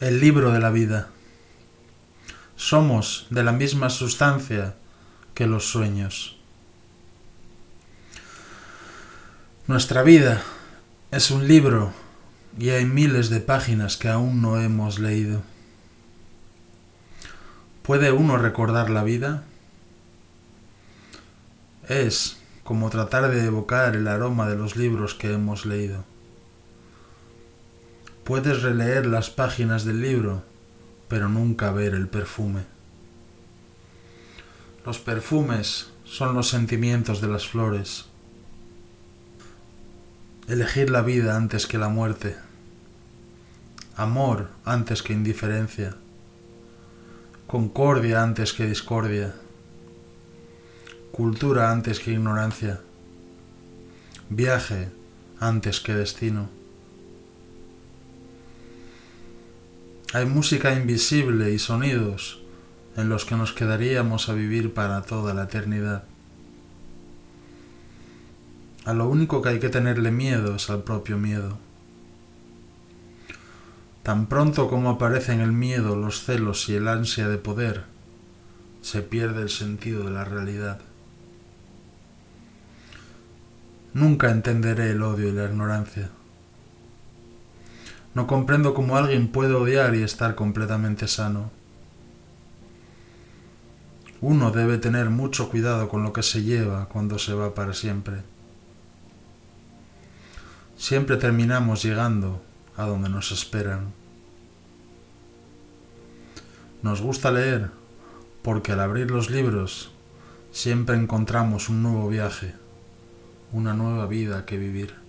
el libro de la vida. Somos de la misma sustancia que los sueños. Nuestra vida es un libro y hay miles de páginas que aún no hemos leído. ¿Puede uno recordar la vida? Es como tratar de evocar el aroma de los libros que hemos leído. Puedes releer las páginas del libro, pero nunca ver el perfume. Los perfumes son los sentimientos de las flores. Elegir la vida antes que la muerte. Amor antes que indiferencia. Concordia antes que discordia. Cultura antes que ignorancia. Viaje antes que destino. Hay música invisible y sonidos en los que nos quedaríamos a vivir para toda la eternidad. A lo único que hay que tenerle miedo es al propio miedo. Tan pronto como aparecen el miedo, los celos y el ansia de poder, se pierde el sentido de la realidad. Nunca entenderé el odio y la ignorancia. No comprendo cómo alguien puede odiar y estar completamente sano. Uno debe tener mucho cuidado con lo que se lleva cuando se va para siempre. Siempre terminamos llegando a donde nos esperan. Nos gusta leer porque al abrir los libros siempre encontramos un nuevo viaje, una nueva vida que vivir.